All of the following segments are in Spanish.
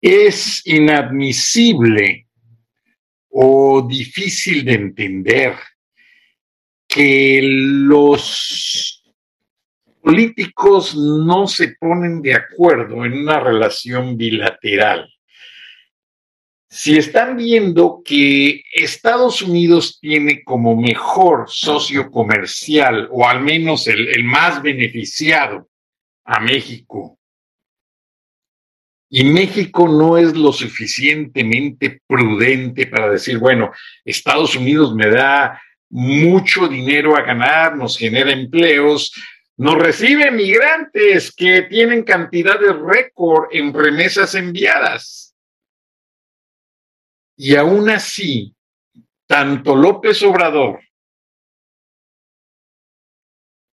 Es inadmisible o difícil de entender que los políticos no se ponen de acuerdo en una relación bilateral. Si están viendo que Estados Unidos tiene como mejor socio comercial, o al menos el, más beneficiado, a México, y México no es lo suficientemente prudente para decir, bueno, Estados Unidos me da mucho dinero a ganar, nos genera empleos, nos recibe migrantes que tienen cantidades récord en remesas enviadas. Y aún así, tanto López Obrador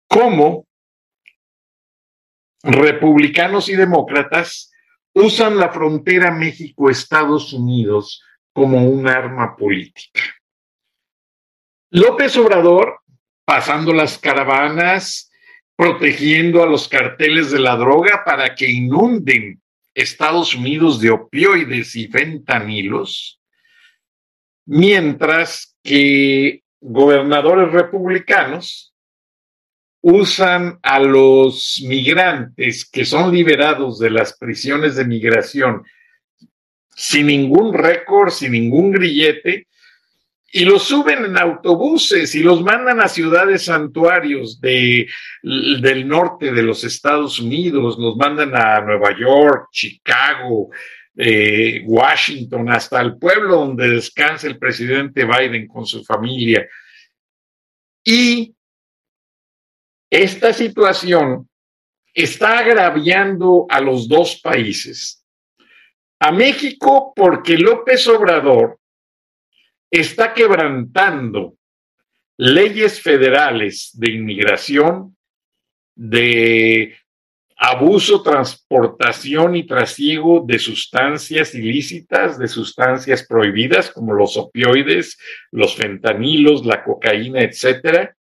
como republicanos y demócratas usan la frontera México-Estados Unidos como un arma política. López Obrador, pasando las caravanas, protegiendo a los carteles de la droga para que inunden Estados Unidos de opioides y fentanilos, mientras que gobernadores republicanos usan a los migrantes que son liberados de las prisiones de migración sin ningún récord, sin ningún grillete, y los suben en autobuses y los mandan a ciudades santuarios de, del norte de los Estados Unidos, los mandan a Nueva York, Chicago, eh, Washington, hasta el pueblo donde descansa el presidente Biden con su familia. Y esta situación está agraviando a los dos países. A México porque López Obrador está quebrantando leyes federales de inmigración, de abuso, transportación y trasiego de sustancias ilícitas, de sustancias prohibidas como los opioides, los fentanilos, la cocaína, etcétera,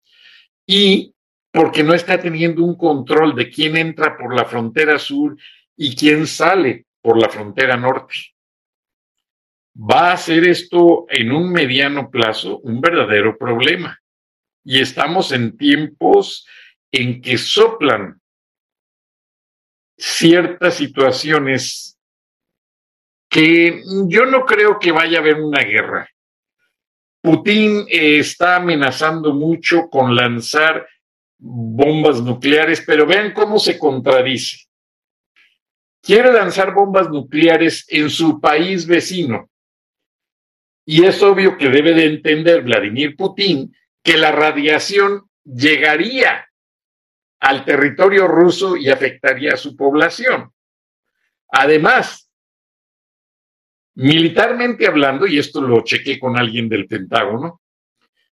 y porque no está teniendo un control de quién entra por la frontera sur y quién sale por la frontera norte. Va a ser esto en un mediano plazo un verdadero problema. Y estamos en tiempos en que soplan ciertas situaciones que yo no creo que vaya a haber una guerra. Putin eh, está amenazando mucho con lanzar bombas nucleares, pero vean cómo se contradice. Quiere lanzar bombas nucleares en su país vecino. Y es obvio que debe de entender Vladimir Putin que la radiación llegaría al territorio ruso y afectaría a su población. Además, militarmente hablando, y esto lo chequé con alguien del Pentágono,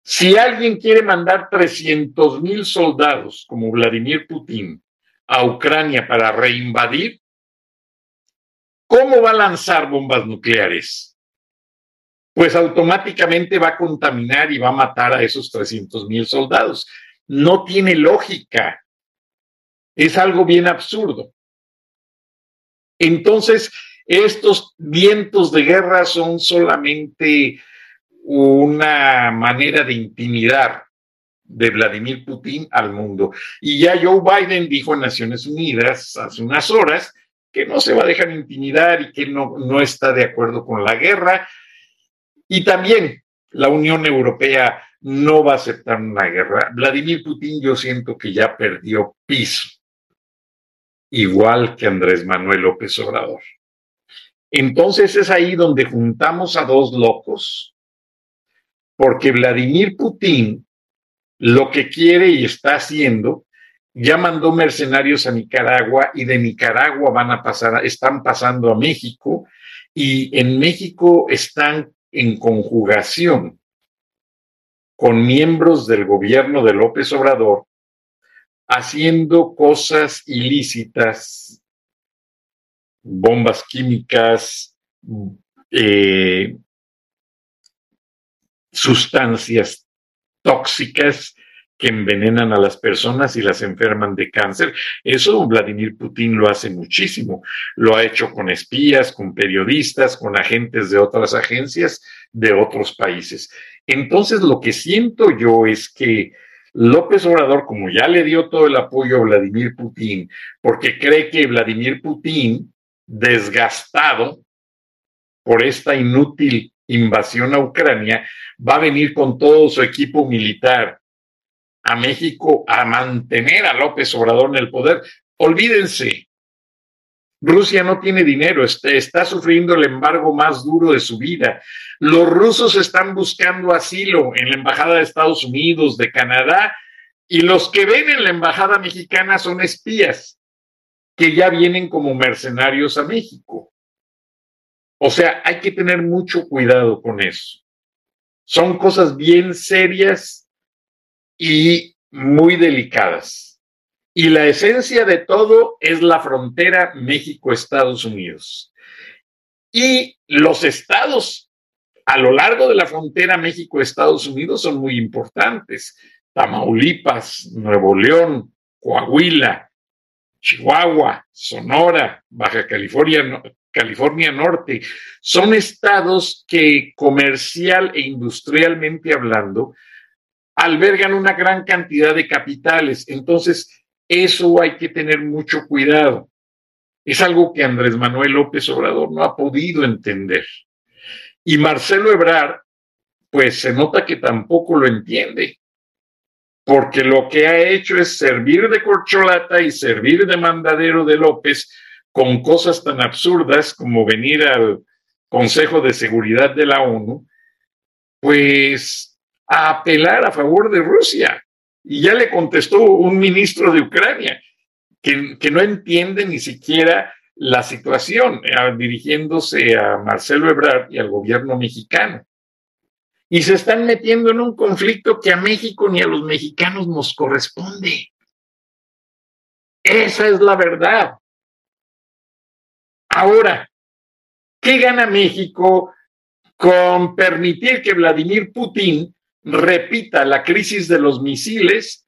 si alguien quiere mandar 300 mil soldados como Vladimir Putin a Ucrania para reinvadir, ¿cómo va a lanzar bombas nucleares? Pues automáticamente va a contaminar y va a matar a esos 300 mil soldados. No tiene lógica. Es algo bien absurdo. Entonces, estos vientos de guerra son solamente una manera de intimidar de Vladimir Putin al mundo. Y ya Joe Biden dijo en Naciones Unidas hace unas horas que no se va a dejar intimidar y que no, no está de acuerdo con la guerra. Y también la Unión Europea no va a aceptar una guerra. Vladimir Putin yo siento que ya perdió piso, igual que Andrés Manuel López Obrador. Entonces es ahí donde juntamos a dos locos, porque Vladimir Putin lo que quiere y está haciendo, ya mandó mercenarios a Nicaragua y de Nicaragua van a pasar, están pasando a México y en México están en conjugación con miembros del gobierno de López Obrador haciendo cosas ilícitas, bombas químicas, eh, sustancias tóxicas que envenenan a las personas y las enferman de cáncer. Eso Vladimir Putin lo hace muchísimo. Lo ha hecho con espías, con periodistas, con agentes de otras agencias de otros países. Entonces, lo que siento yo es que López Obrador, como ya le dio todo el apoyo a Vladimir Putin, porque cree que Vladimir Putin, desgastado por esta inútil invasión a Ucrania, va a venir con todo su equipo militar a México a mantener a López Obrador en el poder. Olvídense, Rusia no tiene dinero, está, está, sufriendo el embargo más duro de su vida. Los rusos están buscando asilo en la Embajada de Estados Unidos, de Canadá, y los que ven en la Embajada mexicana son espías que ya vienen como mercenarios a México. O sea, hay que tener mucho cuidado con eso. Son cosas bien serias y muy delicadas. Y la esencia de todo es la frontera México-Estados Unidos. Y los estados a lo largo de la frontera México-Estados Unidos son muy importantes. Tamaulipas, Nuevo León, Coahuila, Chihuahua, Sonora, Baja California, California Norte, son estados que comercial e industrialmente hablando albergan una gran cantidad de capitales. Entonces, eso hay que tener mucho cuidado. Es algo que Andrés Manuel López Obrador no ha podido entender. Y Marcelo Ebrard, pues se nota que tampoco lo entiende, porque lo que ha hecho es servir de corcholata y servir de mandadero de López con cosas tan absurdas como venir al Consejo de Seguridad de la ONU, pues a apelar a favor de Rusia. Y ya le contestó un ministro de Ucrania, que, que no entiende ni siquiera la situación, eh, dirigiéndose a Marcelo Ebrard y al gobierno mexicano. Y se están metiendo en un conflicto que a México ni a los mexicanos nos corresponde. Esa es la verdad. Ahora, ¿qué gana México con permitir que Vladimir Putin repita la crisis de los misiles,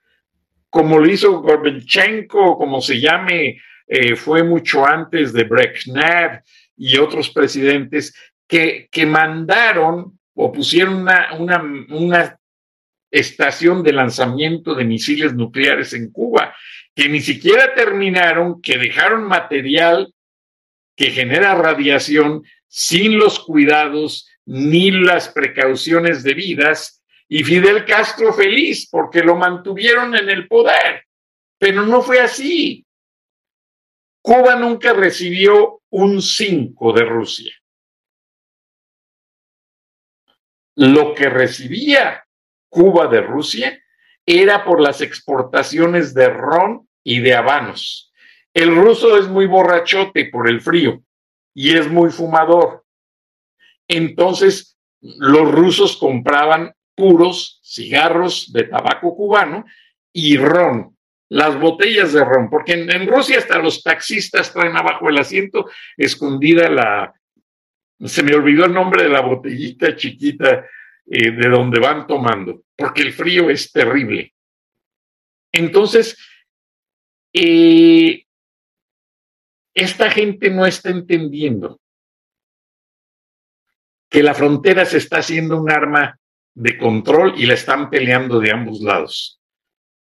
como lo hizo Gorbachev, como se llame, eh, fue mucho antes de Brezhnev y otros presidentes que, que mandaron o pusieron una, una estación de lanzamiento de misiles nucleares en Cuba, que ni siquiera terminaron, que dejaron material que genera radiación sin los cuidados ni las precauciones debidas y Fidel Castro feliz porque lo mantuvieron en el poder. Pero no fue así. Cuba nunca recibió un 5 de Rusia. Lo que recibía Cuba de Rusia era por las exportaciones de ron y de habanos. El ruso es muy borrachote por el frío y es muy fumador. Entonces, los rusos compraban puros cigarros de tabaco cubano y ron, las botellas de ron, porque en, Rusia hasta los taxistas traen abajo el asiento escondida la, se me olvidó el nombre de la botellita chiquita eh, de donde van tomando, porque el frío es terrible. Entonces, eh, esta gente no está entendiendo que la frontera se está haciendo un arma de control y la están peleando de ambos lados.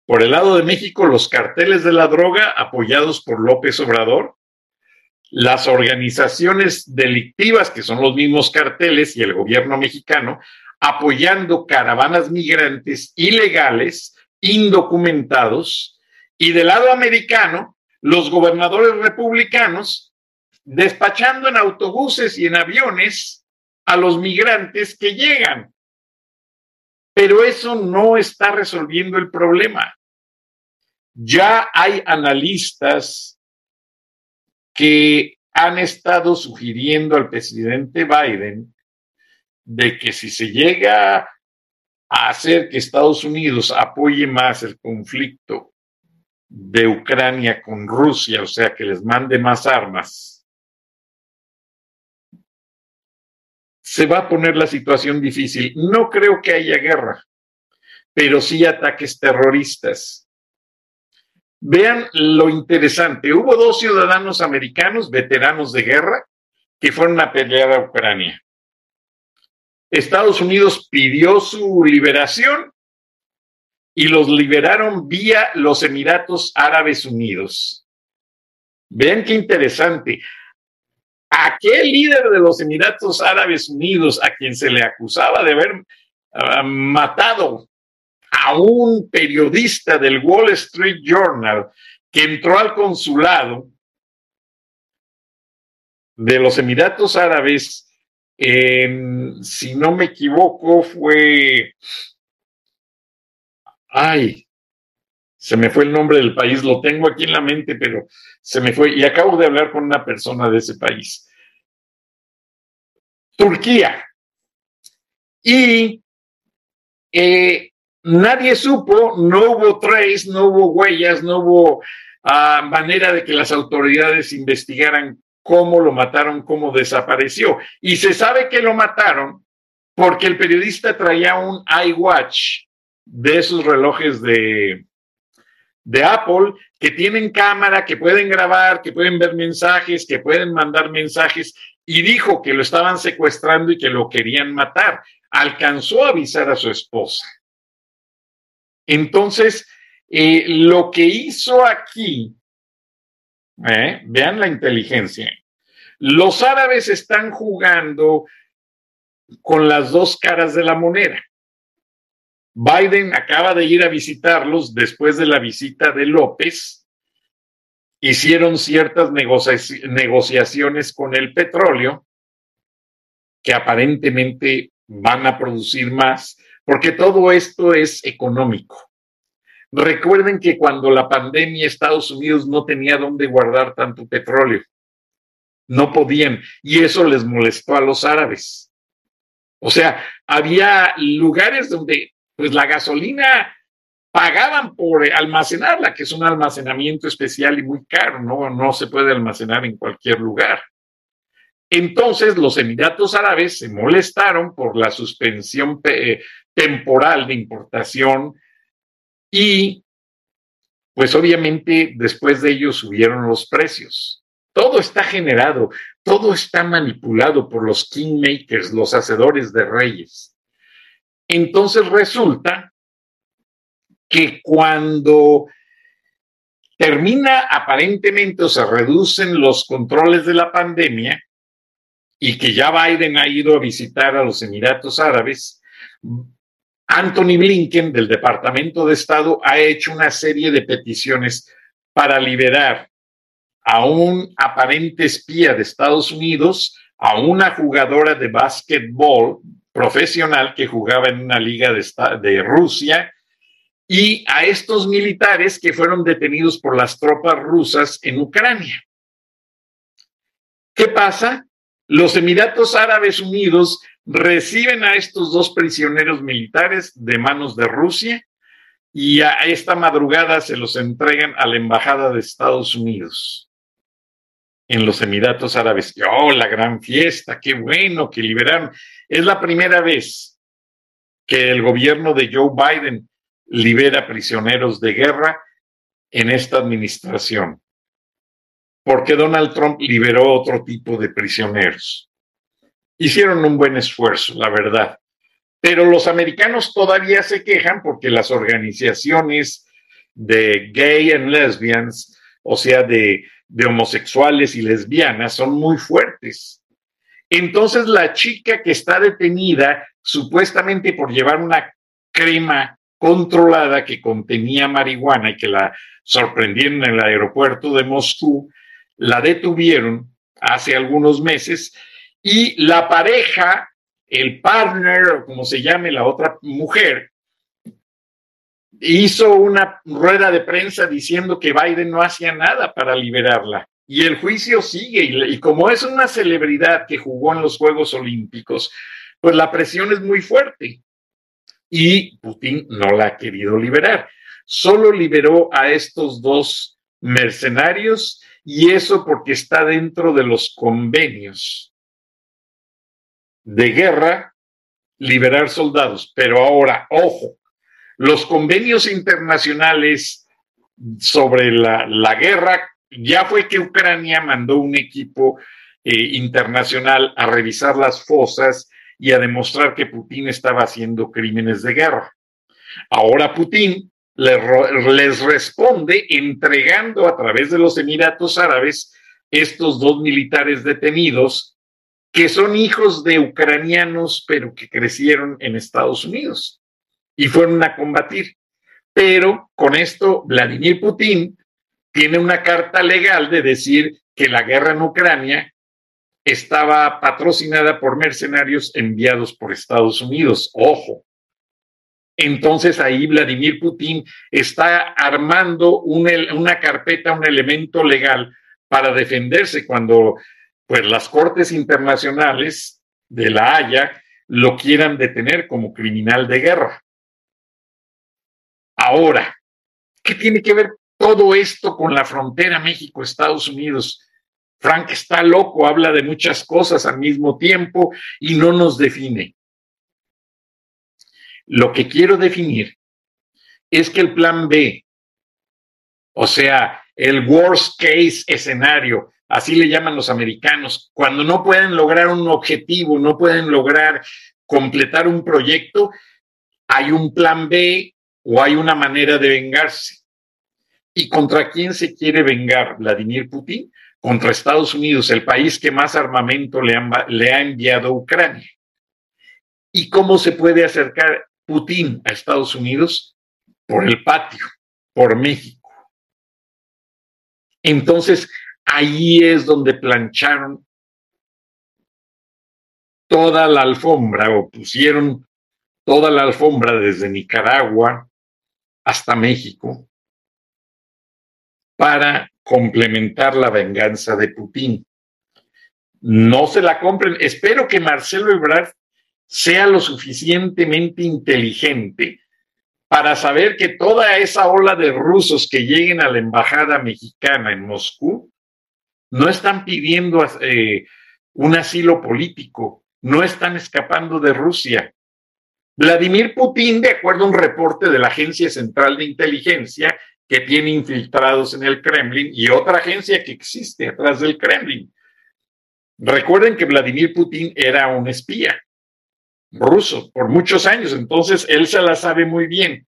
Por el lado de México, los carteles de la droga apoyados por López Obrador, las organizaciones delictivas, que son los mismos carteles, y el gobierno mexicano, apoyando caravanas migrantes ilegales, indocumentados, y del lado americano, los gobernadores republicanos despachando en autobuses y en aviones a los migrantes que llegan. Pero eso no está resolviendo el problema. Ya hay analistas que han estado sugiriendo al presidente Biden de que si se llega a hacer que Estados Unidos apoye más el conflicto de Ucrania con Rusia, o sea, que les mande más armas, se va a poner la situación difícil. No creo que haya guerra, pero sí ataques terroristas. Vean lo interesante. Hubo dos ciudadanos americanos, veteranos de guerra, que fueron a pelear a Ucrania. Estados Unidos pidió su liberación y los liberaron vía los Emiratos Árabes Unidos. Vean qué interesante. Aquel líder de los Emiratos Árabes Unidos, a quien se le acusaba de haber uh, matado a un periodista del Wall Street Journal que entró al consulado de los Emiratos Árabes, si no me equivoco, fue... Ay, se me fue el nombre del país, lo tengo aquí en la mente, pero se me fue. Y acabo de hablar con una persona de ese país. Turquía. Y eh, nadie supo, no hubo trace, no hubo huellas, no hubo ah, manera de que las autoridades investigaran cómo lo mataron, cómo desapareció. Y se sabe que lo mataron porque el periodista traía un iWatch de esos relojes de, de Apple que tienen cámara, que pueden grabar, que pueden ver mensajes, que pueden mandar mensajes, y dijo que lo estaban secuestrando y que lo querían matar. Alcanzó a avisar a su esposa. Entonces, eh, lo que hizo aquí, eh, vean la inteligencia, los árabes están jugando con las dos caras de la moneda. Biden acaba de ir a visitarlos después de la visita de López. Hicieron ciertas negociaciones con el petróleo que aparentemente van a producir más, porque todo esto es económico. Recuerden que cuando la pandemia Estados Unidos no tenía dónde guardar tanto petróleo. No podían. Y eso les molestó a los árabes. O sea, había lugares donde pues la gasolina pagaban por almacenarla, que es un almacenamiento especial y muy caro, no, no se puede almacenar en cualquier lugar. Entonces los Emiratos Árabes se molestaron por la suspensión temporal de importación y pues obviamente después de ello subieron los precios. Todo está generado, todo está manipulado por los kingmakers, los hacedores de reyes. Entonces resulta que cuando termina aparentemente o se reducen los controles de la pandemia y que ya Biden ha ido a visitar a los Emiratos Árabes, Anthony Blinken del Departamento de Estado ha hecho una serie de peticiones para liberar a un aparente espía de Estados Unidos, a una jugadora de básquetbol profesional que jugaba en una liga de, de Rusia y a estos militares que fueron detenidos por las tropas rusas en Ucrania. ¿Qué pasa? Los Emiratos Árabes Unidos reciben a estos dos prisioneros militares de manos de Rusia y a esta madrugada se los entregan a la Embajada de Estados Unidos en los Emiratos Árabes. Oh, la gran fiesta, qué bueno que liberaron. Es la primera vez que el gobierno de Joe Biden libera prisioneros de guerra en esta administración, porque Donald Trump liberó otro tipo de prisioneros. Hicieron un buen esfuerzo, la verdad. Pero los americanos todavía se quejan porque las organizaciones de gay and lesbians, o sea, de de homosexuales y lesbianas son muy fuertes. Entonces la chica que está detenida, supuestamente por llevar una crema controlada que contenía marihuana y que la sorprendieron en el aeropuerto de Moscú, la detuvieron hace algunos meses y la pareja, el partner o como se llame la otra mujer, hizo una rueda de prensa diciendo que Biden no hacía nada para liberarla. Y el juicio sigue, y, como es una celebridad que jugó en los Juegos Olímpicos, pues la presión es muy fuerte. Y Putin no la ha querido liberar. Solo liberó a estos dos mercenarios y eso porque está dentro de los convenios de guerra liberar soldados. Pero ahora, ojo, los convenios internacionales sobre la, guerra, ya fue que Ucrania mandó un equipo eh, internacional a revisar las fosas y a demostrar que Putin estaba haciendo crímenes de guerra. Ahora Putin les responde entregando a través de los Emiratos Árabes estos dos militares detenidos que son hijos de ucranianos pero que crecieron en Estados Unidos y fueron a combatir. Pero con esto, Vladimir Putin tiene una carta legal de decir que la guerra en Ucrania estaba patrocinada por mercenarios enviados por Estados Unidos. Ojo. Entonces ahí Vladimir Putin está armando una carpeta, un elemento legal para defenderse cuando pues, las cortes internacionales de la Haya lo quieran detener como criminal de guerra. Ahora, ¿qué tiene que ver todo esto con la frontera México-Estados Unidos? Frank está loco, habla de muchas cosas al mismo tiempo y no nos define. Lo que quiero definir es que el plan B, o sea, el worst case escenario, así le llaman los americanos, cuando no pueden lograr un objetivo, no pueden lograr completar un proyecto, hay un plan B o hay una manera de vengarse. ¿Y contra quién se quiere vengar Vladimir Putin? Contra Estados Unidos, el país que más armamento le, ha enviado a Ucrania. ¿Y cómo se puede acercar Putin a Estados Unidos? Por el patio, por México. Entonces, ahí es donde plancharon toda la alfombra o pusieron toda la alfombra desde Nicaragua, hasta México para complementar la venganza de Putin. No se la compren. Espero que Marcelo Ebrard sea lo suficientemente inteligente para saber que toda esa ola de rusos que lleguen a la embajada mexicana en Moscú no están pidiendo eh, un asilo político, no están escapando de Rusia, Vladimir Putin, de acuerdo a un reporte de la Agencia Central de Inteligencia, que tiene infiltrados en el Kremlin, y otra agencia que existe atrás del Kremlin. Recuerden que Vladimir Putin era un espía ruso por muchos años, entonces él se la sabe muy bien.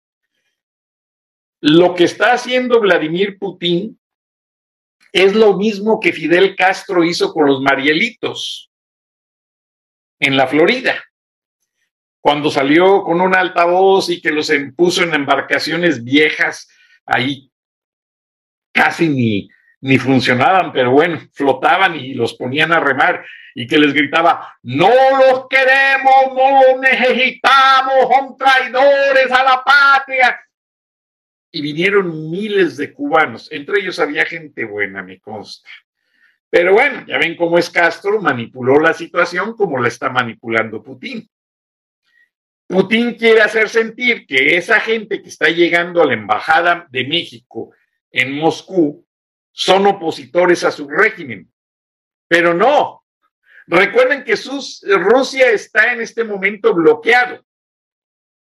Lo que está haciendo Vladimir Putin es lo mismo que Fidel Castro hizo con los Marielitos en la Florida cuando salió con un altavoz y que los puso en embarcaciones viejas, ahí casi ni, ni funcionaban, pero bueno, flotaban y los ponían a remar y que les gritaba, no los queremos, no los necesitamos, son traidores a la patria. Y vinieron miles de cubanos, entre ellos había gente buena, me consta. Pero bueno, ya ven cómo es Castro, manipuló la situación como la está manipulando Putin. Putin quiere hacer sentir que esa gente que está llegando a la Embajada de México en Moscú son opositores a su régimen. Pero no. Recuerden que Rusia está en este momento bloqueado.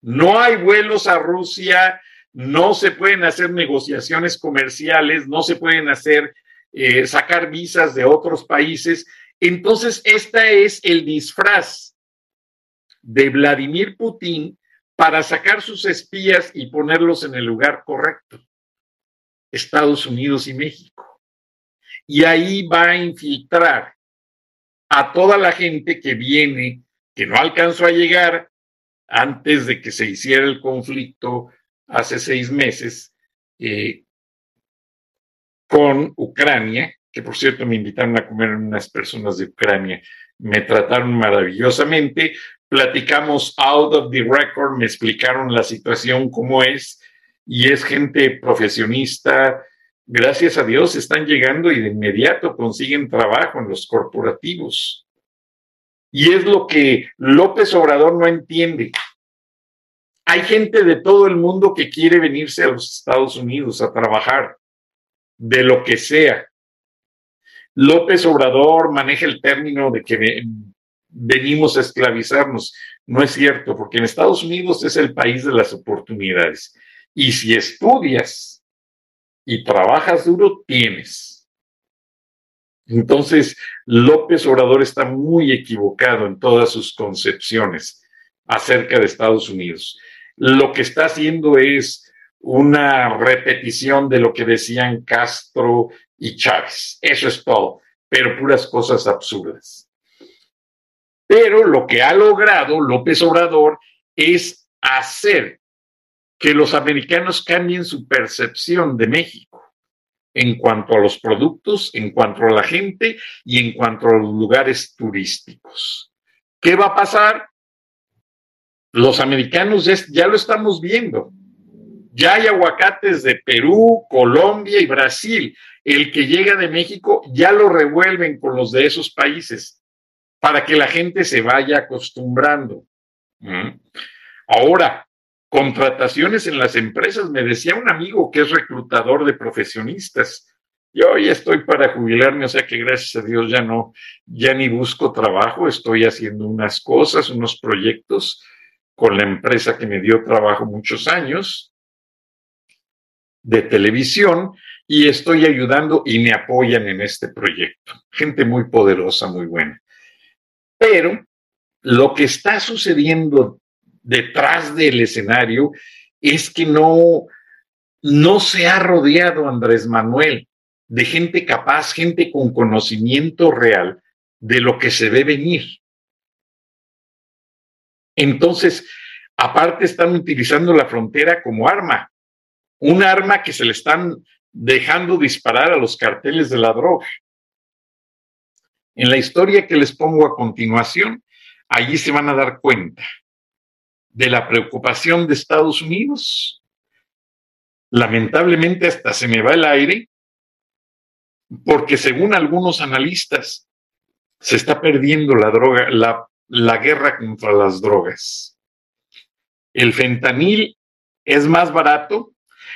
No hay vuelos a Rusia, no se pueden hacer negociaciones comerciales, no se pueden hacer, eh, sacar visas de otros países. Entonces, este es el disfraz de Vladimir Putin para sacar sus espías y ponerlos en el lugar correcto, Estados Unidos y México. Y ahí va a infiltrar a toda la gente que viene, que no alcanzó a llegar antes de que se hiciera el conflicto hace seis meses eh, con Ucrania, que por cierto me invitaron a comer unas personas de Ucrania, me trataron maravillosamente, platicamos out of the record, me explicaron la situación cómo es, y es gente profesionista, gracias a Dios están llegando y de inmediato consiguen trabajo en los corporativos. Y es lo que López Obrador no entiende. Hay gente de todo el mundo que quiere venirse a los Estados Unidos a trabajar, de lo que sea. López Obrador maneja el término de que venimos a esclavizarnos. No es cierto, porque en Estados Unidos es el país de las oportunidades. Y si estudias y trabajas duro, tienes. Entonces, López Obrador está muy equivocado en todas sus concepciones acerca de Estados Unidos. Lo que está haciendo es una repetición de lo que decían Castro y Chávez. Eso es todo, pero puras cosas absurdas. Pero lo que ha logrado López Obrador es hacer que los americanos cambien su percepción de México en cuanto a los productos, en cuanto a la gente y en cuanto a los lugares turísticos. ¿Qué va a pasar? Los americanos ya, lo estamos viendo. Ya hay aguacates de Perú, Colombia y Brasil. El que llega de México ya lo revuelven con los de esos países para que la gente se vaya acostumbrando. ¿Mm? Ahora, contrataciones en las empresas. Me decía un amigo que es reclutador de profesionistas. Yo ya estoy para jubilarme, o sea que gracias a Dios ya no, ya ni busco trabajo, estoy haciendo unas cosas, unos proyectos con la empresa que me dio trabajo muchos años de televisión y estoy ayudando y me apoyan en este proyecto. Gente muy poderosa, muy buena. Pero lo que está sucediendo detrás del escenario es que no, no se ha rodeado Andrés Manuel de gente capaz, gente con conocimiento real de lo que se ve venir. Entonces, aparte están utilizando la frontera como arma, un arma que se le están dejando disparar a los carteles de la droga. En la historia que les pongo a continuación, allí se van a dar cuenta de la preocupación de Estados Unidos. Lamentablemente hasta se me va el aire, porque según algunos analistas, se está perdiendo la droga, la, la guerra contra las drogas. El fentanil es más barato,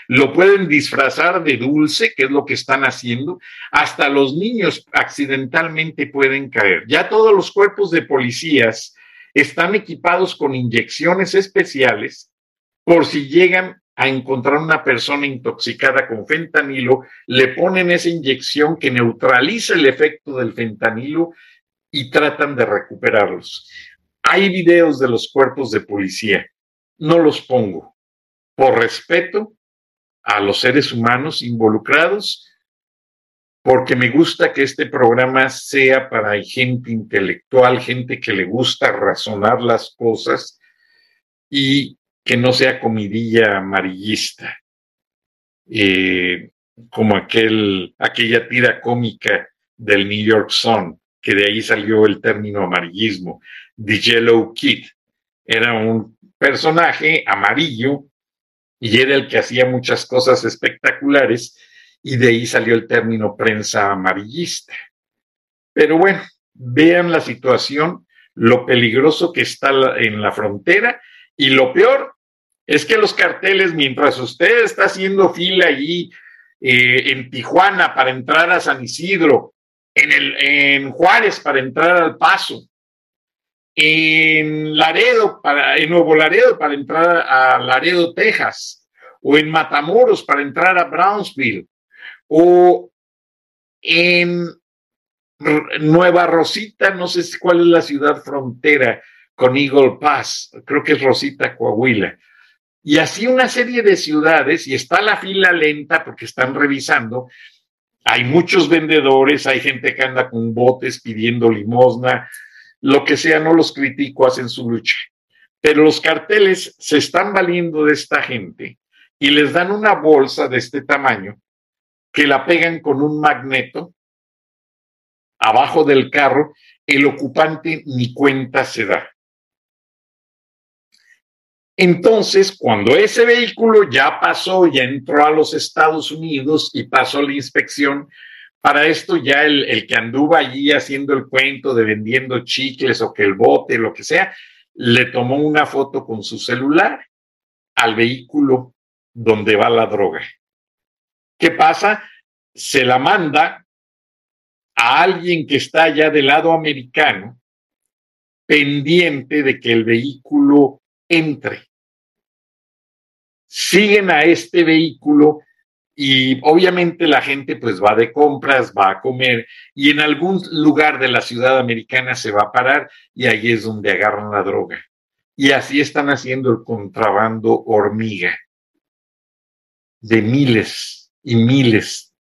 lo pueden disfrazar de dulce, que es lo que están haciendo, hasta los niños accidentalmente pueden caer. Ya todos los cuerpos de policías están equipados con inyecciones especiales por si llegan a encontrar una persona intoxicada con fentanilo, le ponen esa inyección que neutraliza el efecto del fentanilo y tratan de recuperarlos. Hay videos de los cuerpos de policía, no los pongo por respeto a los seres humanos involucrados porque me gusta que este programa sea para gente intelectual, gente que le gusta razonar las cosas y que no sea comidilla amarillista, eh, como aquel, aquella tira cómica del New York Sun, que de ahí salió el término amarillismo, The Yellow Kid. Era un personaje amarillo y era el que hacía muchas cosas espectaculares y de ahí salió el término prensa amarillista. Pero bueno, vean la situación, lo peligroso que está en la frontera y lo peor es que los carteles, mientras usted está haciendo fila allí eh, en Tijuana para entrar a San Isidro, en, el, en Juárez para entrar al Paso, en Laredo, para, en Nuevo Laredo para entrar a Laredo, Texas, o en Matamoros para entrar a Brownsville, o en Nueva Rosita, no sé cuál es la ciudad frontera con Eagle Pass, creo que es Rosita, Coahuila. Y así una serie de ciudades, y está la fila lenta porque están revisando, Hay muchos vendedores, hay gente que anda con botes pidiendo limosna, lo que sea, no los critico, hacen su lucha. Pero los carteles se están valiendo de esta gente y les dan una bolsa de este tamaño que la pegan con un magneto abajo del carro, el ocupante ni cuenta se da. Entonces, cuando ese vehículo ya pasó, ya entró a los Estados Unidos y pasó la inspección, para esto ya el, que anduvo allí haciendo el cuento de vendiendo chicles o que el bote, lo que sea, le tomó una foto con su celular al vehículo donde va la droga. ¿Qué pasa? Se la manda a alguien que está allá del lado americano, pendiente de que el vehículo entre. Siguen a este vehículo y obviamente la gente pues va de compras, va a comer y en algún lugar de la ciudad americana se va a parar y ahí es donde agarran la droga. Y así están haciendo el contrabando hormiga de miles y miles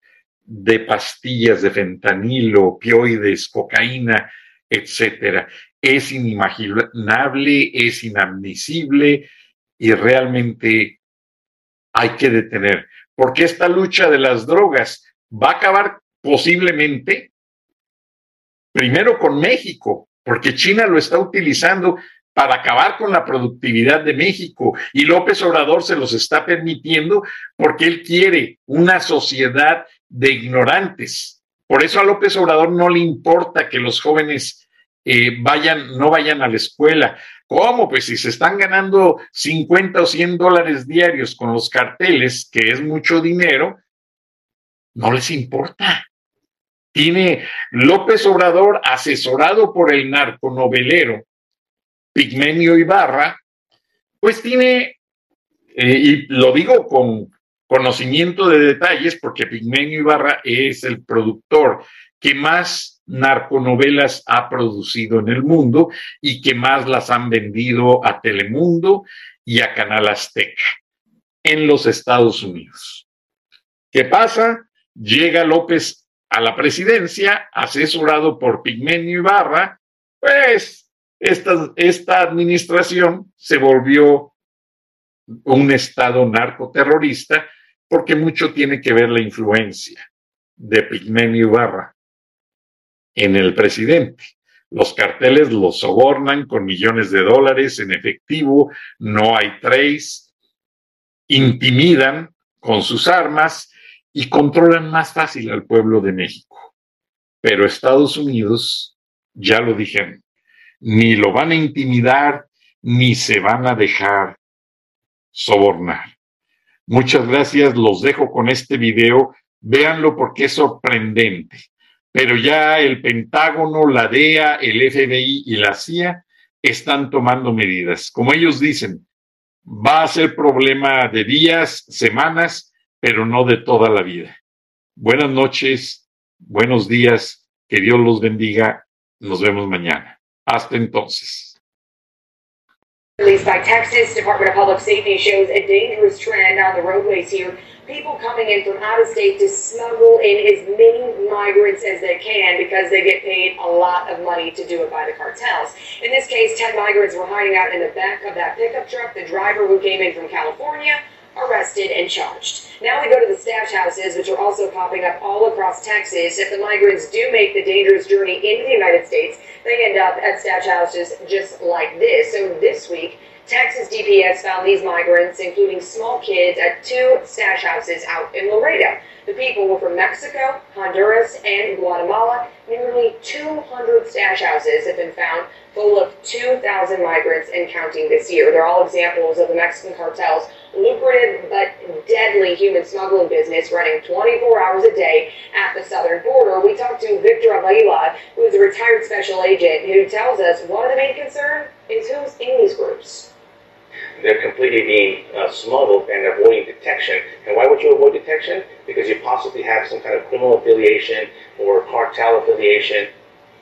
de pastillas de fentanilo, opioides, cocaína, etcétera. Es inimaginable, es inadmisible y realmente hay que detener, porque esta lucha de las drogas va a acabar posiblemente primero con México, porque China lo está utilizando para acabar con la productividad de México y López Obrador se los está permitiendo porque él quiere una sociedad de ignorantes. Por eso a López Obrador no le importa que los jóvenes eh, vayan, no vayan a la escuela. ¿Cómo? Pues si se están ganando 50 o 100 dólares diarios con los carteles, que es mucho dinero, no les importa. Tiene López Obrador asesorado por el narconovelero Pigmenio Ibarra, pues tiene, eh, y lo digo con conocimiento de detalles, porque Pigmenio Ibarra es el productor que más narconovelas ha producido en el mundo y que más las han vendido a Telemundo y a Canal Azteca en los Estados Unidos. ¿Qué pasa? Llega López a la presidencia, asesorado por Pigmenio Ibarra, pues esta, esta administración se volvió un Estado narcoterrorista porque mucho tiene que ver la influencia de Pigmenio Ibarra en el presidente. Los carteles los sobornan con millones de dólares en efectivo, no hay trace, intimidan con sus armas y controlan más fácil al pueblo de México. Pero Estados Unidos, ya lo dijeron, ni lo van a intimidar ni se van a dejar sobornar. Muchas gracias, los dejo con este video, véanlo porque es sorprendente pero ya el Pentágono, la DEA, el FBI y la CIA están tomando medidas. Como ellos dicen, va a ser problema de días, semanas, pero no de toda la vida. Buenas noches, buenos días, que Dios los bendiga. Nos vemos mañana. Hasta entonces. Released by Texas Department of Public Safety shows a dangerous trend on the roadways here. people coming in from out of state to smuggle in as many migrants as they can because they get paid a lot of money to do it by the cartels. In this case, 10 migrants were hiding out in the back of that pickup truck. The driver who came in from California arrested and charged. Now we go to the stash houses, which are also popping up all across Texas. If the migrants do make the dangerous journey into the United States, they end up at stash houses just like this. So this week, Texas DPS found these migrants, including small kids, at two stash houses out in Laredo. The people were from Mexico, Honduras, and Guatemala. Nearly 200 stash houses have been found full of 2,000 migrants and counting this year. They're all examples of the Mexican cartel's lucrative but deadly human smuggling business running 24 hours a day at the southern border. We talked to Victor Avila, who is a retired special agent, who tells us one of the main concerns is who's in these groups they're completely being uh, smuggled and avoiding detection. And why would you avoid detection? Because you possibly have some kind of criminal affiliation or cartel affiliation.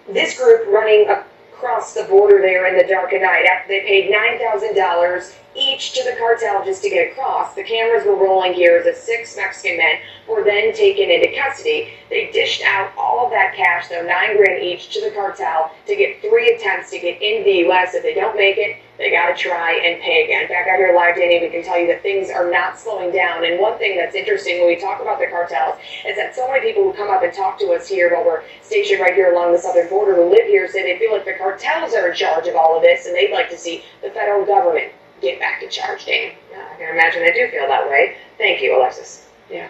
This group running a cross the border there in the dark of night. After they paid $9,000 each to the cartel just to get across. The cameras were rolling here as six Mexican men were then taken into custody. They dished out all that cash, though nine grand each, to the cartel to get three attempts to get into the U.S. If they don't make it, they got to try and pay again. Back out here live, Danny, we can tell you that things are not slowing down. And one thing that's interesting when we talk about the cartels is that so many people who come up and talk to us here while we're stationed right here along the southern border who live here say they feel like the cartels are in charge of all of this and they'd like to see the federal government get back in charge, Dan. Yeah, I can imagine they do feel that way. Thank you, Alexis. Yeah.